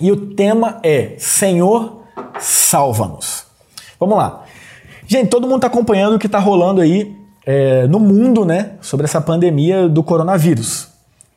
E o tema é Senhor, salva-nos. Vamos lá. Gente, todo mundo está acompanhando o que está rolando aí é, no mundo, né, sobre essa pandemia do coronavírus,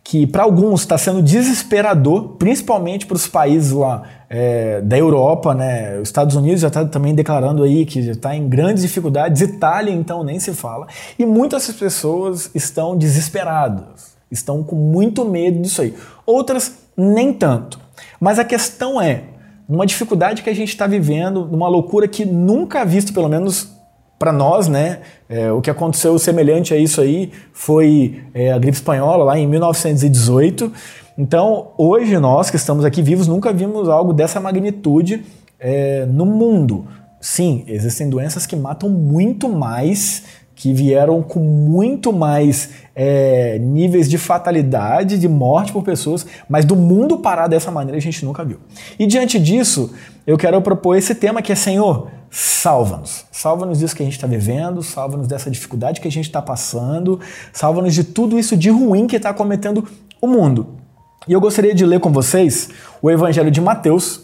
que para alguns está sendo desesperador, principalmente para os países lá é, da Europa, né, os Estados Unidos já está também declarando aí que está em grandes dificuldades, Itália então nem se fala, e muitas pessoas estão desesperadas, estão com muito medo disso aí. Outras nem tanto. Mas a questão é, uma dificuldade que a gente está vivendo, uma loucura que nunca visto, pelo menos para nós, né? É, o que aconteceu semelhante a isso aí foi é, a gripe espanhola lá em 1918. Então, hoje nós que estamos aqui vivos nunca vimos algo dessa magnitude é, no mundo. Sim, existem doenças que matam muito mais que vieram com muito mais é, níveis de fatalidade, de morte por pessoas, mas do mundo parar dessa maneira a gente nunca viu. E diante disso, eu quero propor esse tema que é Senhor, salva-nos. Salva-nos disso que a gente está vivendo, salva-nos dessa dificuldade que a gente está passando, salva-nos de tudo isso de ruim que está cometendo o mundo. E eu gostaria de ler com vocês o Evangelho de Mateus,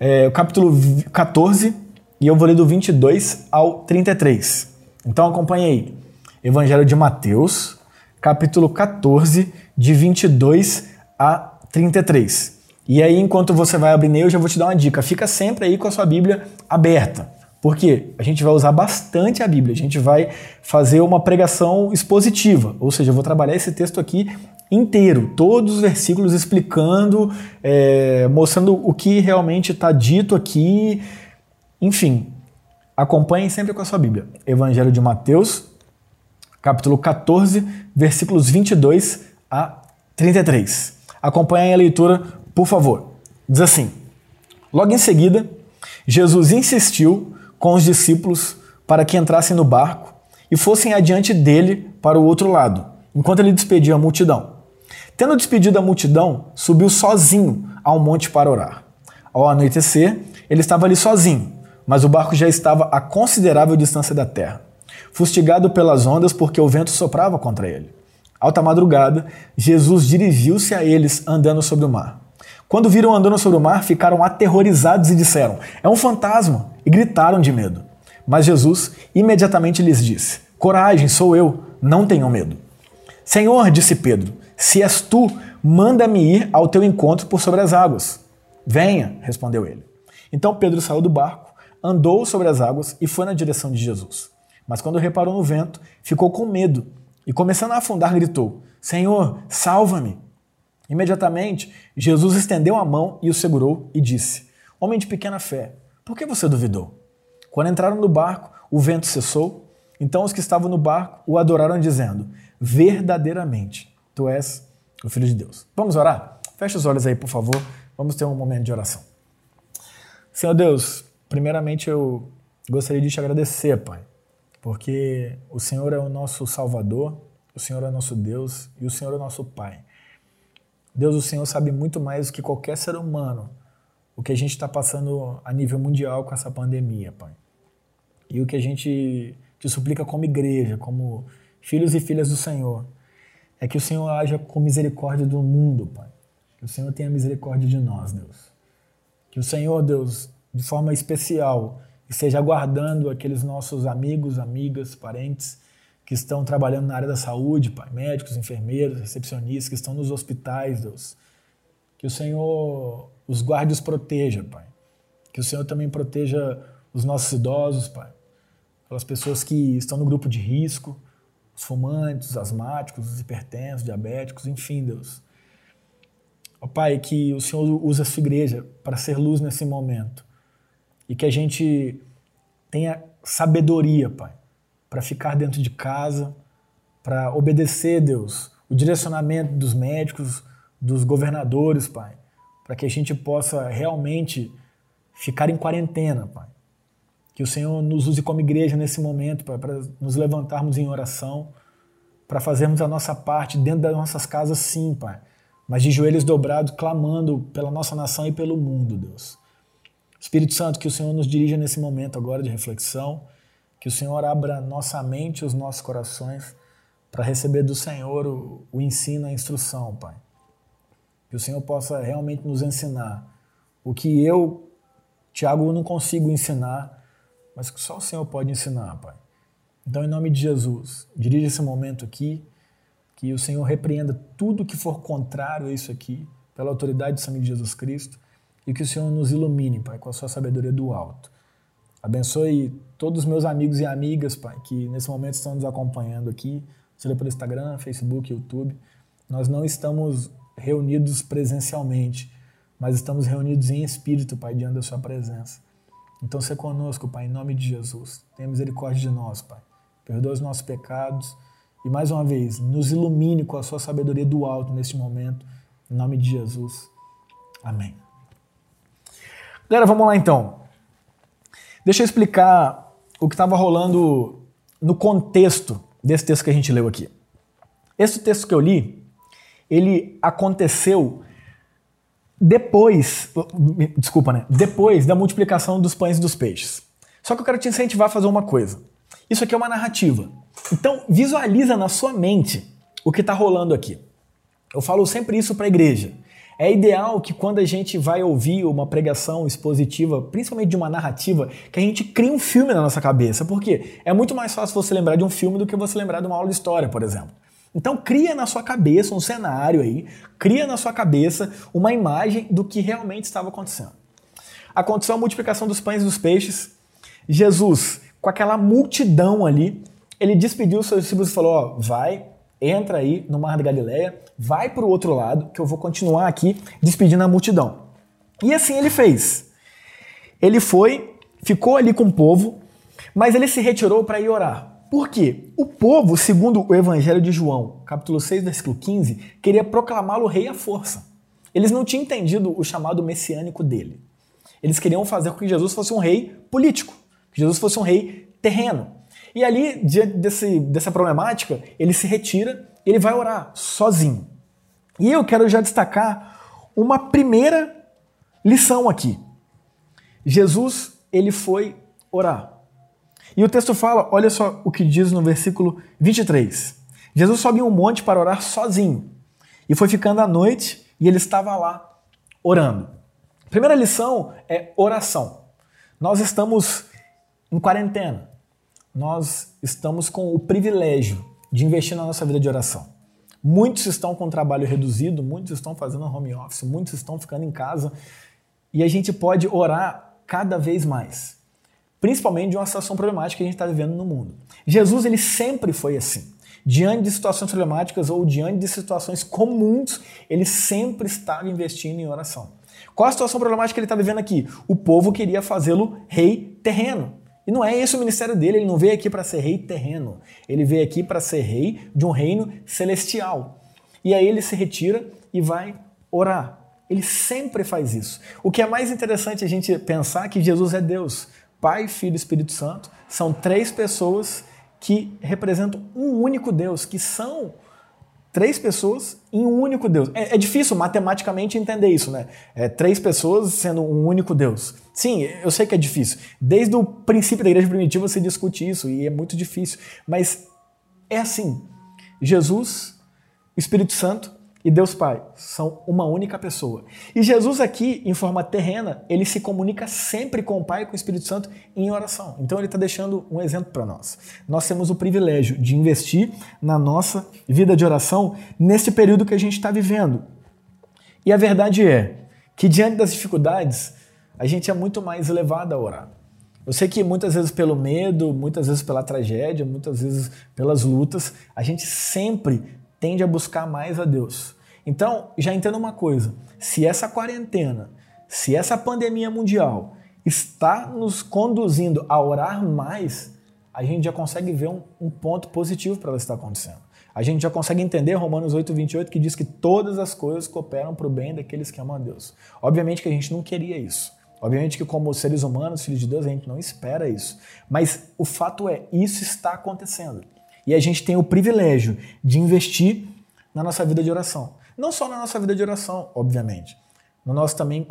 é, capítulo 14, e eu vou ler do 22 ao 33. Então acompanhe aí. Evangelho de Mateus, capítulo 14, de 22 a 33. E aí, enquanto você vai abrir eu já vou te dar uma dica. Fica sempre aí com a sua Bíblia aberta. Porque a gente vai usar bastante a Bíblia, a gente vai fazer uma pregação expositiva, ou seja, eu vou trabalhar esse texto aqui inteiro, todos os versículos explicando, é, mostrando o que realmente está dito aqui, enfim, Acompanhem sempre com a sua Bíblia. Evangelho de Mateus, capítulo 14, versículos 22 a 33. Acompanhem a leitura, por favor. Diz assim: Logo em seguida, Jesus insistiu com os discípulos para que entrassem no barco e fossem adiante dele para o outro lado, enquanto ele despedia a multidão. Tendo despedido a multidão, subiu sozinho ao monte para orar. Ao anoitecer, ele estava ali sozinho mas o barco já estava a considerável distância da terra, fustigado pelas ondas porque o vento soprava contra ele. Alta madrugada, Jesus dirigiu-se a eles andando sobre o mar. Quando viram andando sobre o mar, ficaram aterrorizados e disseram: É um fantasma! e gritaram de medo. Mas Jesus imediatamente lhes disse: Coragem, sou eu, não tenham medo. Senhor, disse Pedro, se és tu, manda-me ir ao teu encontro por sobre as águas. Venha, respondeu ele. Então Pedro saiu do barco andou sobre as águas e foi na direção de Jesus. Mas quando reparou no vento, ficou com medo e, começando a afundar, gritou: Senhor, salva-me! Imediatamente, Jesus estendeu a mão e o segurou e disse: Homem de pequena fé, por que você duvidou? Quando entraram no barco, o vento cessou. Então os que estavam no barco o adoraram, dizendo: Verdadeiramente, tu és o Filho de Deus. Vamos orar? Feche os olhos aí, por favor. Vamos ter um momento de oração. Senhor Deus, Primeiramente, eu gostaria de te agradecer, Pai, porque o Senhor é o nosso Salvador, o Senhor é o nosso Deus e o Senhor é o nosso Pai. Deus, o Senhor sabe muito mais do que qualquer ser humano o que a gente está passando a nível mundial com essa pandemia, Pai. E o que a gente te suplica como igreja, como filhos e filhas do Senhor, é que o Senhor haja com misericórdia do mundo, Pai. Que o Senhor tenha misericórdia de nós, Deus. Que o Senhor, Deus, de forma especial esteja aguardando aqueles nossos amigos, amigas, parentes que estão trabalhando na área da saúde, pai, médicos, enfermeiros, recepcionistas que estão nos hospitais, Deus. Que o Senhor os guarde e os proteja, Pai. Que o Senhor também proteja os nossos idosos, Pai. Aquelas pessoas que estão no grupo de risco, os fumantes, os asmáticos, os hipertensos, diabéticos, enfim, Deus. Ó Pai, que o Senhor use a sua igreja para ser luz nesse momento e que a gente tenha sabedoria, Pai, para ficar dentro de casa, para obedecer, Deus, o direcionamento dos médicos, dos governadores, Pai, para que a gente possa realmente ficar em quarentena, Pai. Que o Senhor nos use como igreja nesse momento, Pai, para nos levantarmos em oração, para fazermos a nossa parte dentro das nossas casas, sim, Pai, mas de joelhos dobrados, clamando pela nossa nação e pelo mundo, Deus. Espírito Santo, que o Senhor nos dirija nesse momento agora de reflexão, que o Senhor abra nossa mente os nossos corações para receber do Senhor o, o ensino, a instrução, Pai. Que o Senhor possa realmente nos ensinar o que eu, Tiago, não consigo ensinar, mas que só o Senhor pode ensinar, Pai. Então, em nome de Jesus, dirija esse momento aqui, que o Senhor repreenda tudo que for contrário a isso aqui, pela autoridade do sangue de Jesus Cristo, e que o Senhor nos ilumine, Pai, com a sua sabedoria do alto. Abençoe todos os meus amigos e amigas, Pai, que nesse momento estão nos acompanhando aqui, seja pelo Instagram, Facebook, YouTube. Nós não estamos reunidos presencialmente, mas estamos reunidos em espírito, Pai, diante da Sua presença. Então, se conosco, Pai, em nome de Jesus. Tenha misericórdia de nós, Pai. Perdoa os nossos pecados e, mais uma vez, nos ilumine com a Sua sabedoria do alto neste momento. Em nome de Jesus. Amém. Galera, vamos lá então. Deixa eu explicar o que estava rolando no contexto desse texto que a gente leu aqui. Esse texto que eu li, ele aconteceu depois, desculpa, né? Depois da multiplicação dos pães e dos peixes. Só que eu quero te incentivar a fazer uma coisa. Isso aqui é uma narrativa. Então, visualiza na sua mente o que está rolando aqui. Eu falo sempre isso para a igreja. É ideal que quando a gente vai ouvir uma pregação expositiva, principalmente de uma narrativa, que a gente crie um filme na nossa cabeça. Porque é muito mais fácil você lembrar de um filme do que você lembrar de uma aula de história, por exemplo. Então cria na sua cabeça um cenário aí, cria na sua cabeça uma imagem do que realmente estava acontecendo. Aconteceu a multiplicação dos pães e dos peixes. Jesus, com aquela multidão ali, ele despediu os seus discípulos e falou: ó, vai, entra aí no Mar da Galileia, vai para o outro lado, que eu vou continuar aqui despedindo a multidão. E assim ele fez. Ele foi, ficou ali com o povo, mas ele se retirou para ir orar. Por quê? O povo, segundo o Evangelho de João, capítulo 6, versículo 15, queria proclamá-lo rei à força. Eles não tinham entendido o chamado messiânico dele. Eles queriam fazer com que Jesus fosse um rei político, que Jesus fosse um rei terreno. E ali, diante desse, dessa problemática, ele se retira e ele vai orar sozinho. E eu quero já destacar uma primeira lição aqui. Jesus, ele foi orar. E o texto fala, olha só o que diz no versículo 23. Jesus sobe um monte para orar sozinho. E foi ficando à noite e ele estava lá orando. Primeira lição é oração. Nós estamos em quarentena. Nós estamos com o privilégio de investir na nossa vida de oração. Muitos estão com trabalho reduzido, muitos estão fazendo home office, muitos estão ficando em casa e a gente pode orar cada vez mais principalmente de uma situação problemática que a gente está vivendo no mundo. Jesus ele sempre foi assim. Diante de situações problemáticas ou diante de situações comuns, ele sempre estava investindo em oração. Qual a situação problemática que ele está vivendo aqui? O povo queria fazê-lo rei terreno. E não é esse o ministério dele, ele não veio aqui para ser rei terreno. Ele veio aqui para ser rei de um reino celestial. E aí ele se retira e vai orar. Ele sempre faz isso. O que é mais interessante a gente pensar que Jesus é Deus. Pai, Filho e Espírito Santo, são três pessoas que representam um único Deus, que são três pessoas em um único Deus. É, é, difícil matematicamente entender isso, né? É, três pessoas sendo um único Deus. Sim, eu sei que é difícil. Desde o princípio da igreja primitiva se discute isso e é muito difícil. Mas é assim: Jesus, Espírito Santo e Deus Pai são uma única pessoa. E Jesus aqui, em forma terrena, ele se comunica sempre com o Pai e com o Espírito Santo em oração. Então ele está deixando um exemplo para nós. Nós temos o privilégio de investir na nossa vida de oração nesse período que a gente está vivendo. E a verdade é que diante das dificuldades, a gente é muito mais elevado a orar. Eu sei que muitas vezes pelo medo, muitas vezes pela tragédia, muitas vezes pelas lutas, a gente sempre tende a buscar mais a Deus. Então, já entenda uma coisa: se essa quarentena, se essa pandemia mundial está nos conduzindo a orar mais, a gente já consegue ver um, um ponto positivo para ela estar acontecendo. A gente já consegue entender Romanos 8, 28, que diz que todas as coisas cooperam para o bem daqueles que amam a Deus. Obviamente que a gente não queria isso. Obviamente que como seres humanos, filhos de Deus, a gente não espera isso. Mas o fato é, isso está acontecendo. E a gente tem o privilégio de investir na nossa vida de oração. Não só na nossa vida de oração, obviamente, no nosso também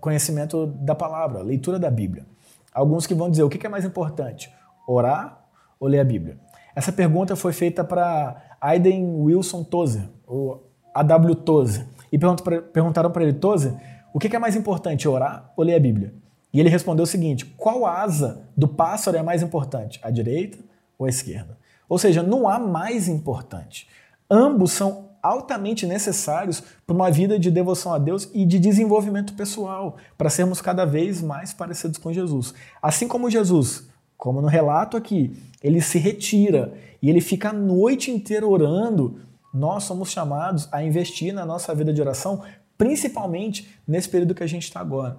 conhecimento da palavra, leitura da Bíblia. Alguns que vão dizer o que é mais importante, orar ou ler a Bíblia? Essa pergunta foi feita para Aiden Wilson Tozer, ou A.W. Tozer, e perguntaram para ele, Tozer, o que é mais importante, orar ou ler a Bíblia? E ele respondeu o seguinte: qual asa do pássaro é mais importante, a direita ou a esquerda? Ou seja, não há mais importante. Ambos são altamente necessários para uma vida de devoção a Deus e de desenvolvimento pessoal, para sermos cada vez mais parecidos com Jesus. Assim como Jesus, como no relato aqui, ele se retira e ele fica a noite inteira orando, nós somos chamados a investir na nossa vida de oração, principalmente nesse período que a gente está agora.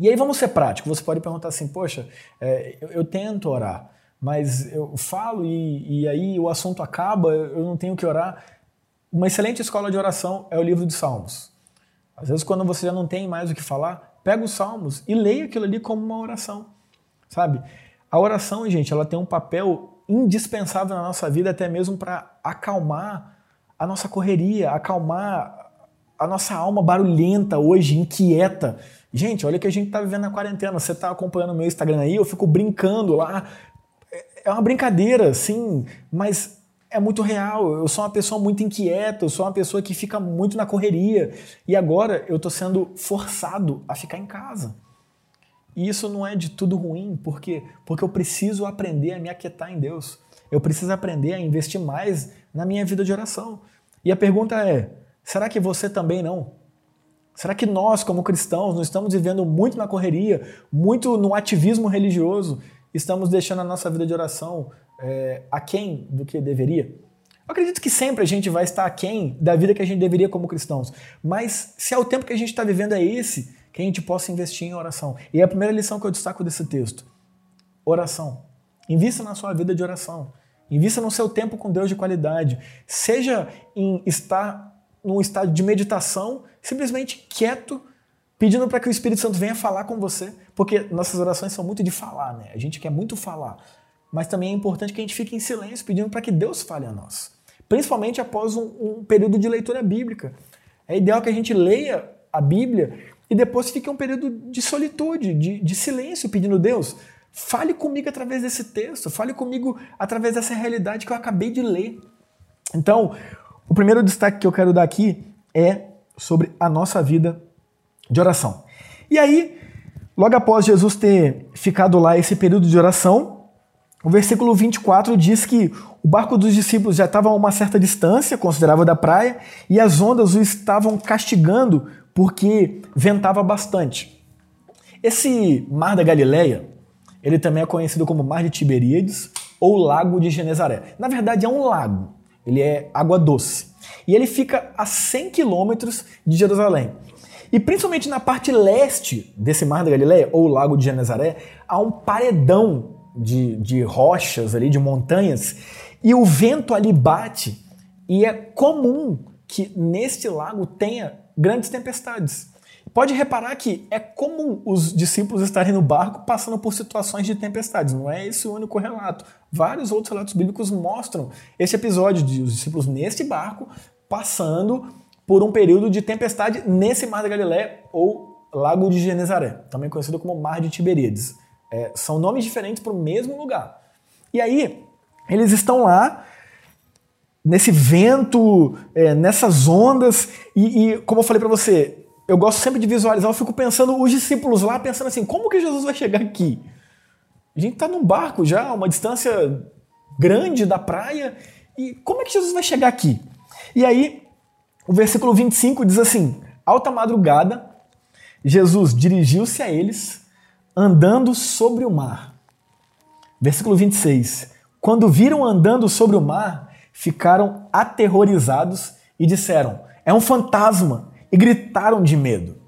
E aí vamos ser práticos. Você pode perguntar assim, poxa, é, eu, eu, tento orar, mas eu falo e, e aí o assunto acaba, eu não tenho que orar. Uma excelente escola de oração é o livro de Salmos. Às vezes, quando você já não tem mais o que falar, pega os Salmos e leia aquilo ali como uma oração, sabe? A oração, gente, ela tem um papel indispensável na nossa vida, até mesmo para acalmar a nossa correria, acalmar a nossa alma barulhenta hoje, inquieta. Gente, olha que a gente está vivendo na quarentena. Você está acompanhando o meu Instagram aí, eu fico brincando lá. É, é uma brincadeira, sim, mas é muito real. Eu sou uma pessoa muito inquieta, eu sou uma pessoa que fica muito na correria. E agora eu estou sendo forçado a ficar em casa. E isso não é de tudo ruim, por quê? Porque eu preciso aprender a me aquietar em Deus. Eu preciso aprender a investir mais na minha vida de oração. E a pergunta é: será que você também não? Será que nós, como cristãos, não estamos vivendo muito na correria, muito no ativismo religioso, estamos deixando a nossa vida de oração é, aquém do que deveria? Eu acredito que sempre a gente vai estar aquém da vida que a gente deveria como cristãos. Mas se é o tempo que a gente está vivendo é esse, que a gente possa investir em oração. E é a primeira lição que eu destaco desse texto: oração. Invista na sua vida de oração. Invista no seu tempo com Deus de qualidade. Seja em estar num estado de meditação, simplesmente quieto, pedindo para que o Espírito Santo venha falar com você, porque nossas orações são muito de falar, né? A gente quer muito falar mas também é importante que a gente fique em silêncio pedindo para que Deus fale a nós. Principalmente após um, um, período de leitura bíblica. É ideal que a gente leia a Bíblia e depois fique um período de solitude, de, de silêncio, pedindo Deus, fale comigo através desse texto, fale comigo através dessa realidade que eu acabei de ler. Então, o primeiro destaque que eu quero dar aqui é sobre a nossa vida de oração. E aí, logo após Jesus ter ficado lá esse período de oração, o versículo 24 diz que o barco dos discípulos já estava a uma certa distância considerável da praia e as ondas o estavam castigando porque ventava bastante. Esse mar da Galileia, ele também é conhecido como Mar de Tiberíades ou Lago de Genezaré. Na verdade é um lago, ele é água doce. E ele fica a 100 quilômetros de Jerusalém. E principalmente na parte leste desse Mar da Galileia, ou Lago de Genezaré, há um paredão de, de rochas ali, de montanhas, e o vento ali bate, e é comum que neste lago tenha grandes tempestades. Pode reparar que é comum os discípulos estarem no barco passando por situações de tempestades, não é esse o único relato. Vários outros relatos bíblicos mostram esse episódio de os discípulos neste barco passando por um período de tempestade nesse Mar da Galiléia ou Lago de Genezaré, também conhecido como Mar de Tiberíades. É, são nomes diferentes para o mesmo lugar. E aí, eles estão lá, nesse vento, é, nessas ondas, e, e como eu falei para você, eu gosto sempre de visualizar, eu fico pensando, os discípulos lá, pensando assim, como que Jesus vai chegar aqui? A gente está num barco já, uma distância grande da praia, e como é que Jesus vai chegar aqui? E aí, o versículo 25 diz assim: Alta madrugada, Jesus dirigiu-se a eles andando sobre o mar. Versículo 26. Quando viram andando sobre o mar, ficaram aterrorizados e disseram: É um fantasma! E gritaram de medo.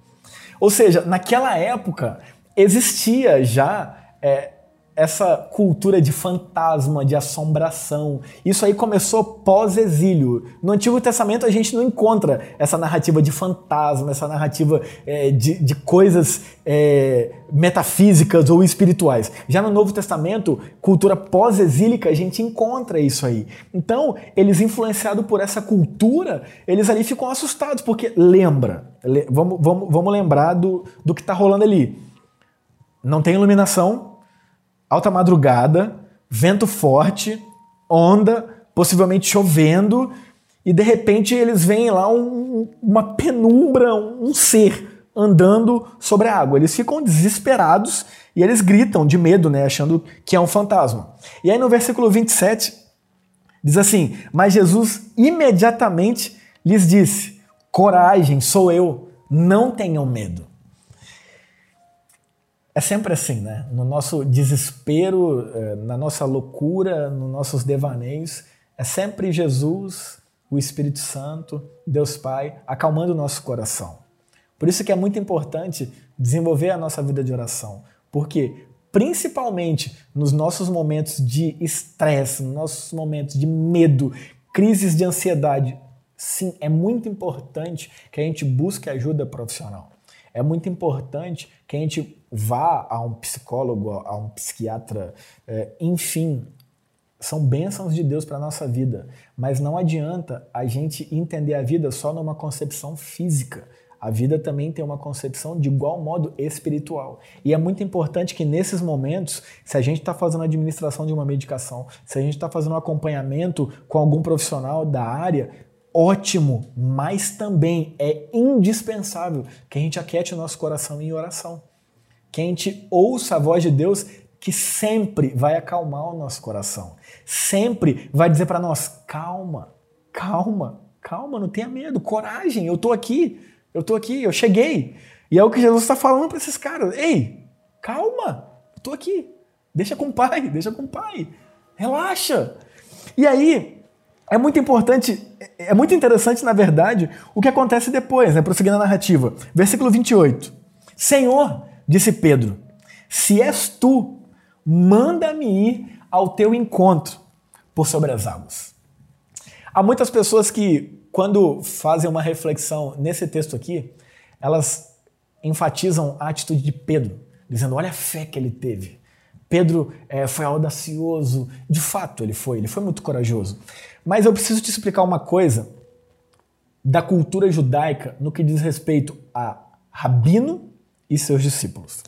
Ou seja, naquela época existia já é, essa cultura de fantasma, de assombração. Isso aí começou pós-exílio. No Antigo Testamento a gente não encontra essa narrativa de fantasma, essa narrativa é, de, de, coisas é, metafísicas ou espirituais. Já no Novo Testamento, cultura pós-exílica, a gente encontra isso aí. Então, eles influenciados por essa cultura, eles ali ficam assustados, porque lembra, vamos, vamos, vamos lembrar do, do que está rolando ali. Não tem iluminação, alta madrugada, vento forte, onda, possivelmente chovendo, e de repente eles veem lá um, uma penumbra, um ser andando sobre a água. Eles ficam desesperados e eles gritam de medo, né, achando que é um fantasma. E aí no versículo 27 diz assim: Mas Jesus imediatamente lhes disse: Coragem, sou eu, não tenham medo. É sempre assim, né? No nosso desespero, eh, na nossa loucura, nos nossos devaneios, é sempre Jesus, o Espírito Santo, Deus Pai, acalmando o nosso coração. Por isso que é muito importante desenvolver a nossa vida de oração, porque principalmente nos nossos momentos de estresse, nos nossos momentos de medo, crises de ansiedade, sim, é muito importante que a gente busque ajuda profissional. É muito importante que a gente vá a um psicólogo, a um psiquiatra, é, enfim, são bênçãos de Deus para a nossa vida. Mas não adianta a gente entender a vida só numa concepção física. A vida também tem uma concepção de igual modo espiritual. E é muito importante que nesses momentos, se a gente está fazendo a administração de uma medicação, se a gente está fazendo um acompanhamento com algum profissional da área, ótimo, mas também é indispensável que a gente aquete o nosso coração em oração. Que a gente ouça a voz de Deus que sempre vai acalmar o nosso coração. Sempre vai dizer para nós: calma, calma, calma, não tenha medo, coragem, eu estou aqui, eu estou aqui, eu cheguei. E é o que Jesus está falando para esses caras: ei, calma, estou aqui, deixa com o pai, deixa com o pai, relaxa. E aí, é muito importante, é muito interessante, na verdade, o que acontece depois, né? prosseguindo a narrativa. Versículo 28. Senhor, disse Pedro, se és tu, manda-me ir ao teu encontro por sobre as águas. Há muitas pessoas que, quando fazem uma reflexão nesse texto aqui, elas enfatizam a atitude de Pedro, dizendo: olha a fé que ele teve. Pedro é, foi audacioso, de fato ele foi, ele foi muito corajoso. Mas eu preciso te explicar uma coisa da cultura judaica no que diz respeito a rabino e seus discípulos.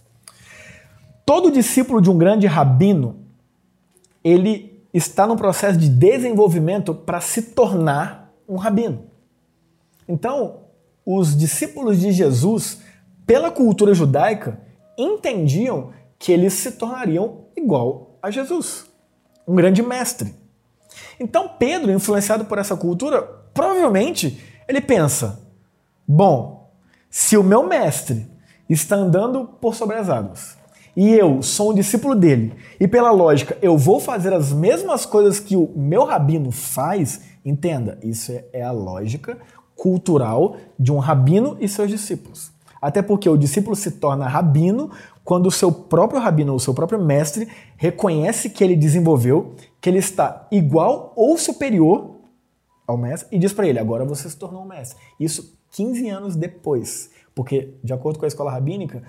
Todo discípulo de um grande rabino, ele está no processo de desenvolvimento para se tornar um rabino. Então, os discípulos de Jesus, pela cultura judaica, entendiam que eles se tornariam igual a Jesus, um grande mestre. Então Pedro, influenciado por essa cultura, provavelmente ele pensa: bom, se o meu mestre está andando por sobre as águas e eu sou um discípulo dele, e pela lógica eu vou fazer as mesmas coisas que o meu rabino faz, entenda, isso é, é a lógica cultural de um rabino e seus discípulos. Até porque o discípulo se torna rabino quando o seu próprio rabino, o seu próprio mestre, reconhece que ele desenvolveu, que ele está igual ou superior ao mestre e diz para ele: agora você se tornou um mestre. Isso 15 anos depois. Porque, de acordo com a escola rabínica,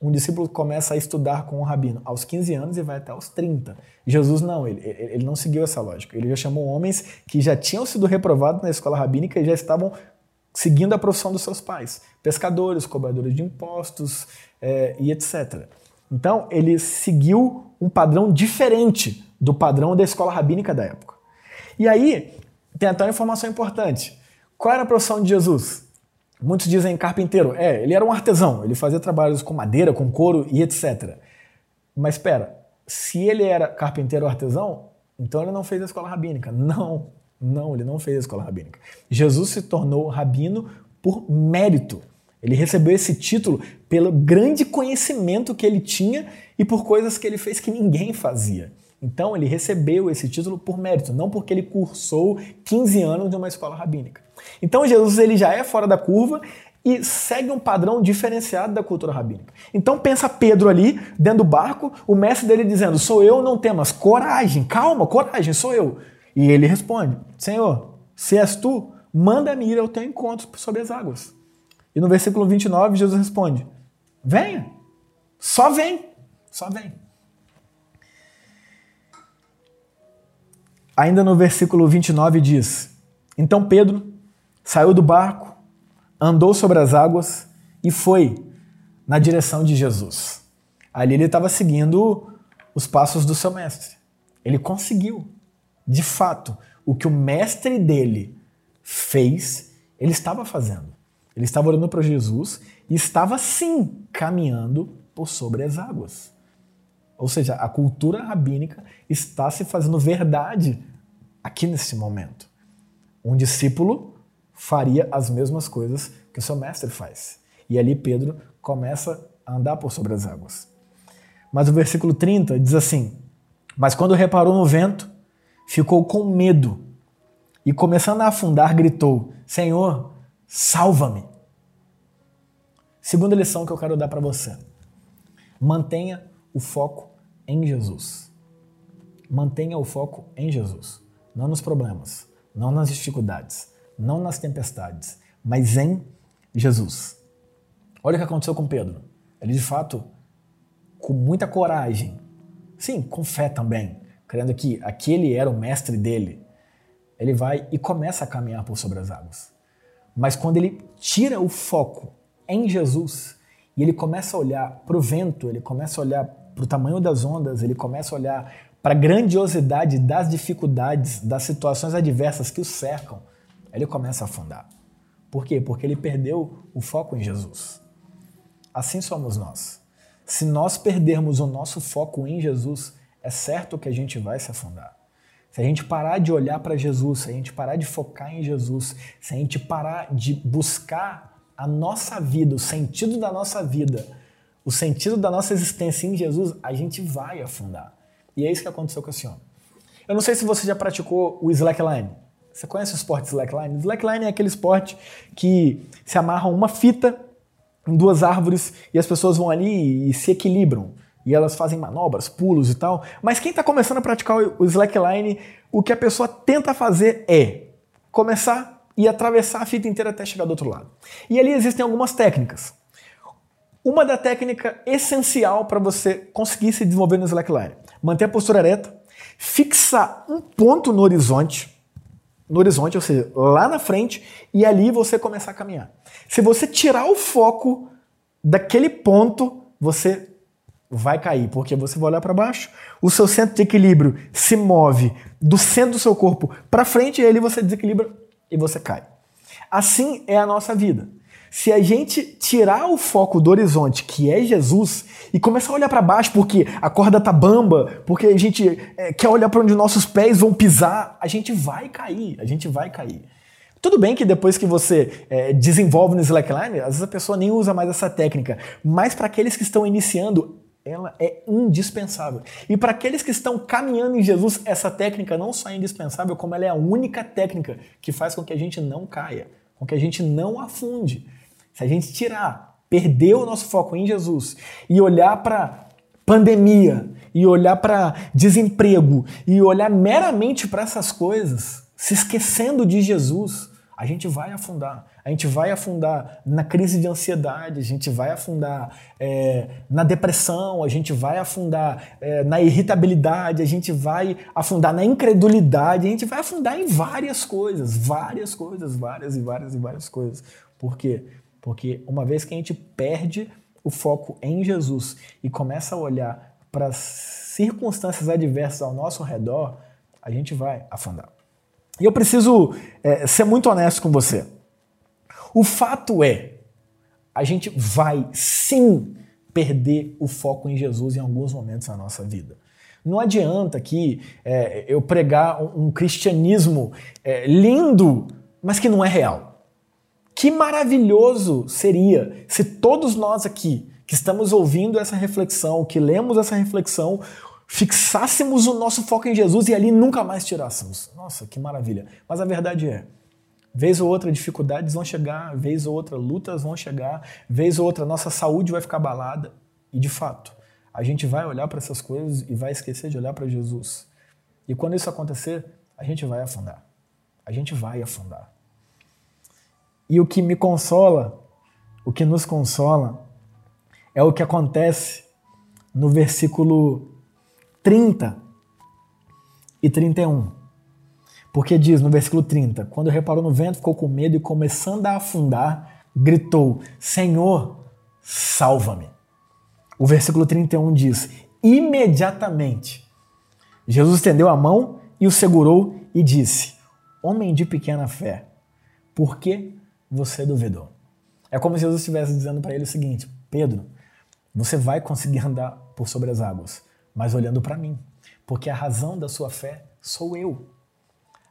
um discípulo começa a estudar com o rabino aos 15 anos e vai até aos 30. Jesus não, ele, ele não seguiu essa lógica. Ele já chamou homens que já tinham sido reprovados na escola rabínica e já estavam seguindo a profissão dos seus pais. Pescadores, cobradores de impostos é, e etc. Então, ele seguiu um padrão diferente do padrão da escola rabínica da época. E aí, tem até uma informação importante. Qual era a profissão de Jesus? Muitos dizem carpinteiro. É, ele era um artesão, ele fazia trabalhos com madeira, com couro e etc. Mas espera, se ele era carpinteiro ou artesão, então ele não fez a escola rabínica. Não, não, ele não fez a escola rabínica. Jesus se tornou rabino por mérito. Ele recebeu esse título pelo grande conhecimento que ele tinha e por coisas que ele fez que ninguém fazia. Então ele recebeu esse título por mérito, não porque ele cursou 15 anos de uma escola rabínica. Então Jesus ele já é fora da curva e segue um padrão diferenciado da cultura rabínica. Então pensa Pedro ali, dentro do barco, o mestre dele dizendo: "Sou eu, não temas, coragem, calma, coragem, sou eu". E ele responde: Senhor, se és tu, manda-me ir ao teu encontro sobre as águas. E no versículo 29, Jesus responde: Venha, só vem, só vem. Ainda no versículo 29 diz: Então Pedro saiu do barco, andou sobre as águas e foi na direção de Jesus. Ali ele estava seguindo os passos do seu mestre. Ele conseguiu de fato, o que o mestre dele fez, ele estava fazendo. Ele estava olhando para Jesus e estava sim caminhando por sobre as águas. Ou seja, a cultura rabínica está se fazendo verdade aqui nesse momento. Um discípulo faria as mesmas coisas que o seu mestre faz. E ali Pedro começa a andar por sobre as águas. Mas o versículo 30 diz assim: Mas quando reparou no vento, ficou com medo e, começando a afundar, gritou: Senhor, salva-me. Segunda lição que eu quero dar para você: mantenha o foco em Jesus. Mantenha o foco em Jesus, não nos problemas, não nas dificuldades, não nas tempestades, mas em Jesus. Olha o que aconteceu com Pedro. Ele de fato, com muita coragem, sim, com fé também, crendo que aquele era o mestre dele, ele vai e começa a caminhar por sobre as águas. Mas quando ele tira o foco em Jesus e ele começa a olhar para o vento, ele começa a olhar para o tamanho das ondas, ele começa a olhar para a grandiosidade das dificuldades, das situações adversas que o cercam, ele começa a afundar. Por quê? Porque ele perdeu o foco em Jesus. Assim somos nós. Se nós perdermos o nosso foco em Jesus, é certo que a gente vai se afundar. Se a gente parar de olhar para Jesus, se a gente parar de focar em Jesus, se a gente parar de buscar a nossa vida, o sentido da nossa vida, o sentido da nossa existência em Jesus, a gente vai afundar. E é isso que aconteceu com esse homem. Eu não sei se você já praticou o slackline. Você conhece o esporte slackline? Slackline é aquele esporte que se amarram uma fita em duas árvores e as pessoas vão ali e se equilibram. E elas fazem manobras, pulos e tal. Mas quem está começando a praticar o slackline, o que a pessoa tenta fazer é começar e atravessar a fita inteira até chegar do outro lado. E ali existem algumas técnicas. Uma da técnica essencial para você conseguir se desenvolver no slackline. Manter a postura ereta, fixar um ponto no horizonte, no horizonte, ou seja, lá na frente, e ali você começar a caminhar. Se você tirar o foco daquele ponto, você vai cair, porque você vai olhar para baixo, o seu centro de equilíbrio se move do centro do seu corpo para frente e aí você desequilibra e você cai. Assim é a nossa vida. Se a gente tirar o foco do horizonte, que é Jesus, e começar a olhar para baixo porque a corda tá bamba, porque a gente é, quer olhar para onde nossos pés vão pisar, a gente vai cair, a gente vai cair. Tudo bem que depois que você é, desenvolve no slackline, às vezes a pessoa nem usa mais essa técnica, mas para aqueles que estão iniciando, ela é indispensável. E para aqueles que estão caminhando em Jesus, essa técnica não só é indispensável, como ela é a única técnica que faz com que a gente não caia, com que a gente não afunde. Se a gente tirar, perder o nosso foco em Jesus e olhar para pandemia, e olhar para desemprego, e olhar meramente para essas coisas, se esquecendo de Jesus, a gente vai afundar. A gente vai afundar na crise de ansiedade, a gente vai afundar é, na depressão, a gente vai afundar é, na irritabilidade, a gente vai afundar na incredulidade, a gente vai afundar em várias coisas, várias coisas, várias e várias e várias coisas. Por quê? Porque uma vez que a gente perde o foco em Jesus e começa a olhar para as circunstâncias adversas ao nosso redor, a gente vai afundar. E eu preciso é, ser muito honesto com você. O fato é, a gente vai sim perder o foco em Jesus em alguns momentos da nossa vida. Não adianta aqui é, eu pregar um, um cristianismo é, lindo, mas que não é real. Que maravilhoso seria se todos nós aqui que estamos ouvindo essa reflexão, que lemos essa reflexão, fixássemos o nosso foco em Jesus e ali nunca mais tirássemos. Nossa, que maravilha. Mas a verdade é, vez ou outra dificuldades vão chegar, vez ou outra lutas vão chegar, vez ou outra nossa saúde vai ficar abalada e de fato, a gente vai olhar para essas coisas e vai esquecer de olhar para Jesus. E quando isso acontecer, a gente vai afundar. A gente vai afundar. E o que me consola, o que nos consola, é o que acontece no versículo 30 e 31. Porque diz no versículo 30: Quando reparou no vento, ficou com medo e, começando a afundar, gritou: Senhor, salva-me. O versículo 31 diz: Imediatamente, Jesus estendeu a mão e o segurou e disse: Homem de pequena fé, por que você duvidou. É como se Jesus estivesse dizendo para ele o seguinte: Pedro, você vai conseguir andar por sobre as águas, mas olhando para mim, porque a razão da sua fé sou eu.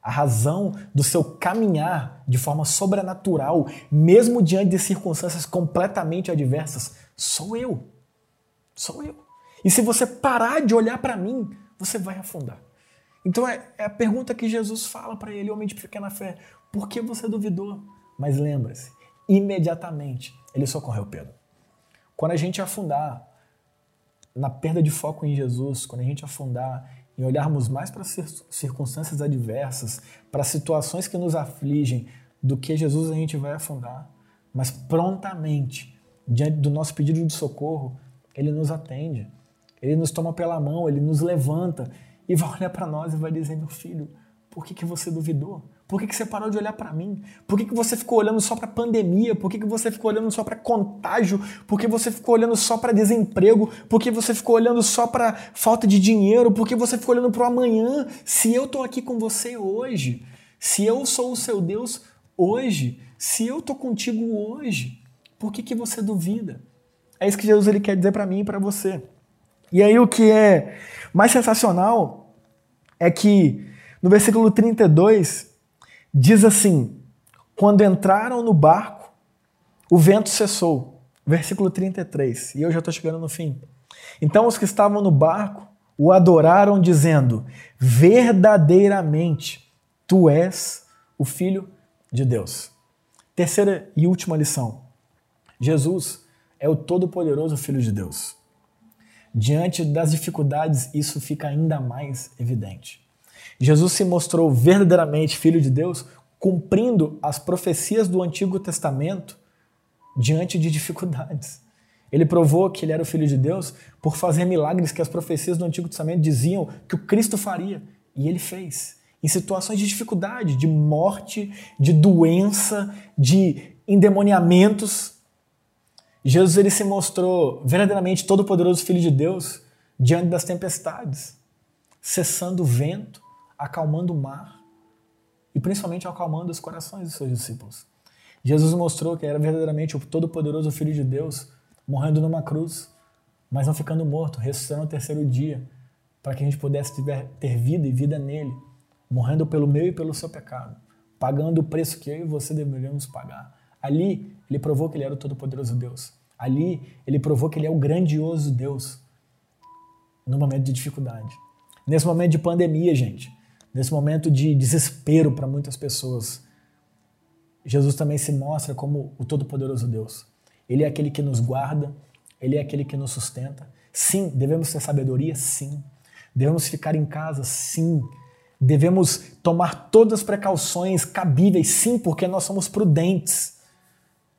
A razão do seu caminhar de forma sobrenatural, mesmo diante de circunstâncias completamente adversas, sou eu. Sou eu. E se você parar de olhar para mim, você vai afundar. Então é, é, a pergunta que Jesus fala para ele, homem de pequena fé: por que você duvidou? Mas lembre-se, imediatamente ele socorreu Pedro. Quando a gente afundar na perda de foco em Jesus, quando a gente afundar em olharmos mais para circunstâncias adversas, para situações que nos afligem, do que Jesus a gente vai afundar. Mas prontamente, diante do nosso pedido de socorro, ele nos atende. Ele nos toma pela mão, ele nos levanta e vai olhar para nós e vai dizer: Meu filho, por que, que você duvidou? Por que, que você parou de olhar para mim? Por que, que você ficou olhando só para pandemia? Por que, que você ficou olhando só para contágio? Por que você ficou olhando só para desemprego? Por que você ficou olhando só para falta de dinheiro? Por que você ficou olhando para o amanhã? Se eu estou aqui com você hoje, se eu sou o seu Deus hoje, se eu estou contigo hoje, por que, que você duvida? É isso que Jesus ele quer dizer para mim e para você. E aí o que é mais sensacional é que no versículo 32 Diz assim: Quando entraram no barco, o vento cessou. Versículo 33. E eu já estou chegando no fim. Então os que estavam no barco o adoraram, dizendo: Verdadeiramente, tu és o Filho de Deus. Terceira e última lição: Jesus é o Todo-Poderoso Filho de Deus. Diante das dificuldades, isso fica ainda mais evidente. Jesus se mostrou verdadeiramente filho de Deus, cumprindo as profecias do Antigo Testamento diante de dificuldades. Ele provou que ele era o filho de Deus por fazer milagres que as profecias do Antigo Testamento diziam que o Cristo faria, e ele fez. Em situações de dificuldade, de morte, de doença, de endemoniamentos, Jesus ele se mostrou verdadeiramente todo-poderoso filho de Deus diante das tempestades, cessando o vento, acalmando o mar e principalmente acalmando os corações dos seus discípulos. Jesus mostrou que era verdadeiramente o todo-poderoso Filho de Deus, morrendo numa cruz, mas não ficando morto, ressuscitando no terceiro dia, para que a gente pudesse ter vida e vida nele, morrendo pelo meu e pelo seu pecado, pagando o preço que eu e você deveríamos pagar. Ali, ele provou que ele era o todo-poderoso Deus. Ali, ele provou que ele é o grandioso Deus no momento de dificuldade. Nesse momento de pandemia, gente, nesse momento de desespero para muitas pessoas, Jesus também se mostra como o Todo-Poderoso Deus. Ele é aquele que nos guarda, ele é aquele que nos sustenta. Sim, devemos ter sabedoria, sim. Devemos ficar em casa, sim. Devemos tomar todas as precauções cabíveis, sim, porque nós somos prudentes.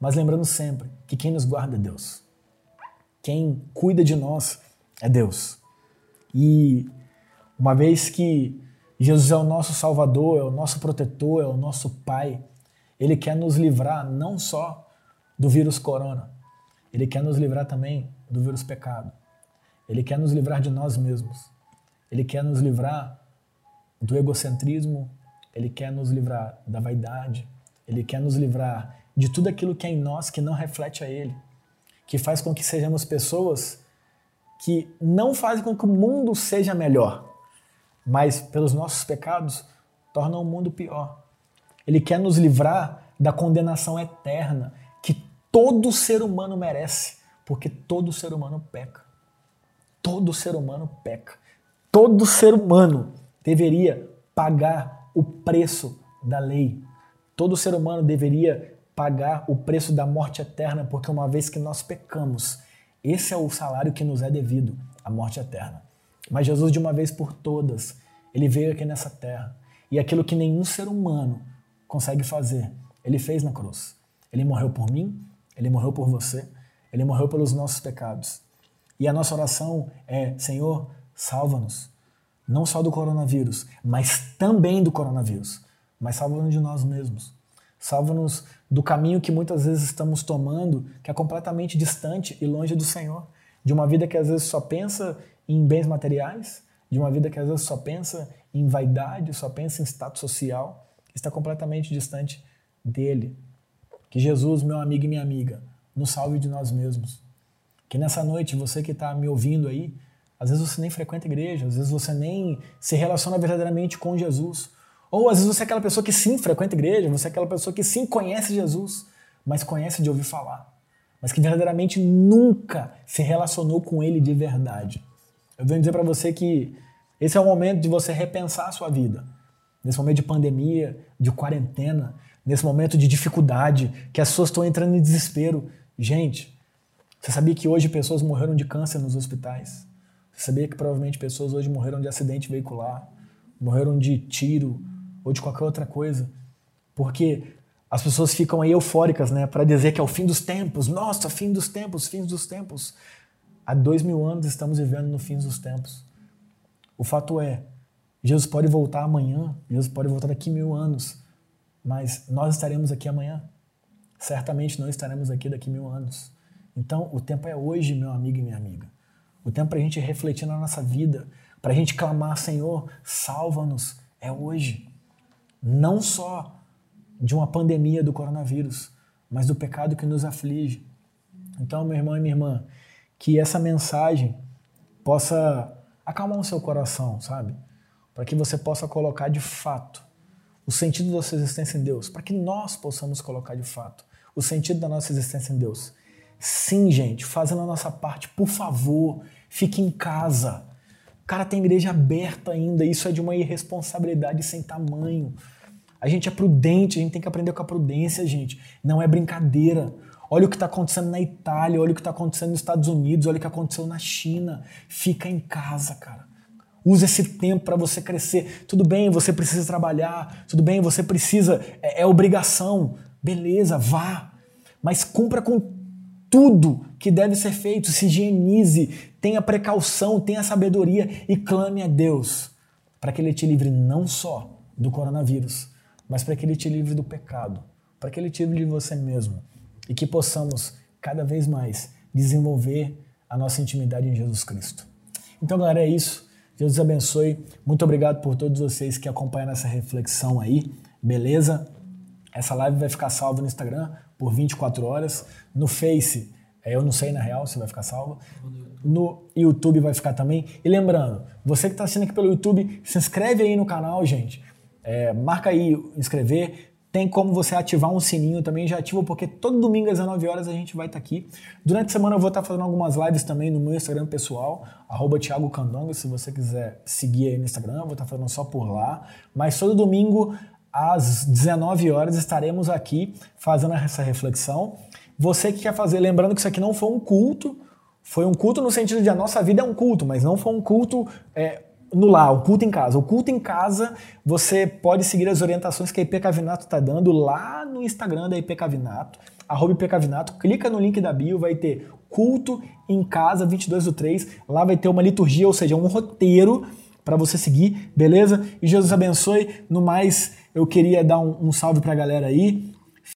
Mas lembrando sempre que quem nos guarda é Deus. Quem cuida de nós é Deus. E uma vez que Jesus é o nosso Salvador, é o nosso protetor, é o nosso Pai. Ele quer nos livrar não só do vírus corona, ele quer nos livrar também do vírus pecado. Ele quer nos livrar de nós mesmos. Ele quer nos livrar do egocentrismo, ele quer nos livrar da vaidade, ele quer nos livrar de tudo aquilo que é em nós que não reflete a ele, que faz com que sejamos pessoas que não fazem com que o mundo seja melhor, mas pelos nossos pecados torna o mundo pior. Ele quer nos livrar da condenação eterna que todo ser humano merece, porque todo ser humano peca. Todo ser humano peca. Todo ser humano deveria pagar o preço da lei. Todo ser humano deveria pagar o preço da morte eterna, porque uma vez que nós pecamos, esse é o salário que nos é devido, a morte eterna. Mas Jesus, de uma vez por todas, ele veio aqui nessa terra. E aquilo que nenhum ser humano consegue fazer, ele fez na cruz. Ele morreu por mim, ele morreu por você, ele morreu pelos nossos pecados. E a nossa oração é: Senhor, salva-nos. Não só do coronavírus, mas também do coronavírus. Mas salva-nos de nós mesmos. Salva-nos do caminho que muitas vezes estamos tomando, que é completamente distante e longe do Senhor. De uma vida que às vezes só pensa em bens materiais, de uma vida que às vezes só pensa em vaidade, só pensa em status social, está completamente distante dele. Que Jesus, meu amigo e minha amiga, nos salve de nós mesmos. Que nessa noite, você que está me ouvindo aí, às vezes você nem frequenta igreja, às vezes você nem se relaciona verdadeiramente com Jesus. Ou às vezes você é aquela pessoa que sim frequenta igreja, você é aquela pessoa que sim conhece Jesus, mas conhece de ouvir falar, mas que verdadeiramente nunca se relacionou com ele de verdade. Eu venho dizer para você que esse é o momento de você repensar a sua vida. Nesse momento de pandemia, de quarentena, nesse momento de dificuldade, que as pessoas estão entrando em desespero. Gente, você sabia que hoje pessoas morreram de câncer nos hospitais? Você sabia que provavelmente pessoas hoje morreram de acidente veicular, morreram de tiro ou de qualquer outra coisa? Porque as pessoas ficam aí eufóricas, né, para dizer que é o fim dos tempos. Nossa, fim dos tempos, fim dos tempos. Há dois mil anos estamos vivendo no fim dos tempos. O fato é, Jesus pode voltar amanhã, Jesus pode voltar daqui mil anos, mas nós estaremos aqui amanhã. Certamente não estaremos aqui daqui mil anos. Então, o tempo é hoje, meu amigo e minha amiga. O tempo para a gente refletir na nossa vida, para a gente clamar, Senhor, salva-nos, é hoje. Não só de uma pandemia do coronavírus, mas do pecado que nos aflige. Então, meu irmão e minha irmã, que essa mensagem possa acalmar o seu coração, sabe? Para que você possa colocar de fato o sentido da sua existência em Deus, para que nós possamos colocar de fato o sentido da nossa existência em Deus. Sim, gente, fazendo a nossa parte, por favor, fique em casa. Cara, tem igreja aberta ainda, isso é de uma irresponsabilidade sem tamanho. A gente é prudente, a gente tem que aprender com a prudência, gente. Não é brincadeira. Olha o que está acontecendo na Itália, olha o que está acontecendo nos Estados Unidos, olha o que aconteceu na China. Fica em casa, cara. Use esse tempo para você crescer. Tudo bem, você precisa trabalhar. Tudo bem, você precisa. É, é obrigação. Beleza, vá. Mas cumpra com tudo que deve ser feito. Se higienize, tenha precaução, tenha sabedoria e clame a Deus para que Ele te livre não só do coronavírus, mas para que Ele te livre do pecado, para que Ele te livre de você mesmo e que possamos cada vez mais desenvolver a nossa intimidade em Jesus Cristo. Então, galera, é isso. Deus abençoe. Muito obrigado por todos vocês que acompanham essa reflexão aí, beleza? Essa live vai ficar salva no Instagram por 24 horas, no Face, é, eu não sei na real se vai ficar salva. No YouTube vai ficar também. E lembrando, você que está assistindo aqui pelo YouTube, se inscreve aí no canal, gente. É, marca aí inscrever. Tem como você ativar um sininho também, já ativa, porque todo domingo às 19 horas a gente vai estar tá aqui. Durante a semana eu vou estar tá fazendo algumas lives também no meu Instagram pessoal, arroba Thiago Candonga, se você quiser seguir aí no Instagram, eu vou estar tá fazendo só por lá. Mas todo domingo, às 19 horas, estaremos aqui fazendo essa reflexão. Você que quer fazer, lembrando que isso aqui não foi um culto, foi um culto no sentido de a nossa vida é um culto, mas não foi um culto é, no lar, o culto em casa. O culto em casa, você pode seguir as orientações que a IP Cavinato está dando lá no Instagram da IP Cavinato, arroba IP Cavinato, clica no link da bio, vai ter culto em casa 22 do 3, lá vai ter uma liturgia, ou seja, um roteiro para você seguir, beleza? E Jesus abençoe. No mais, eu queria dar um, um salve para a galera aí.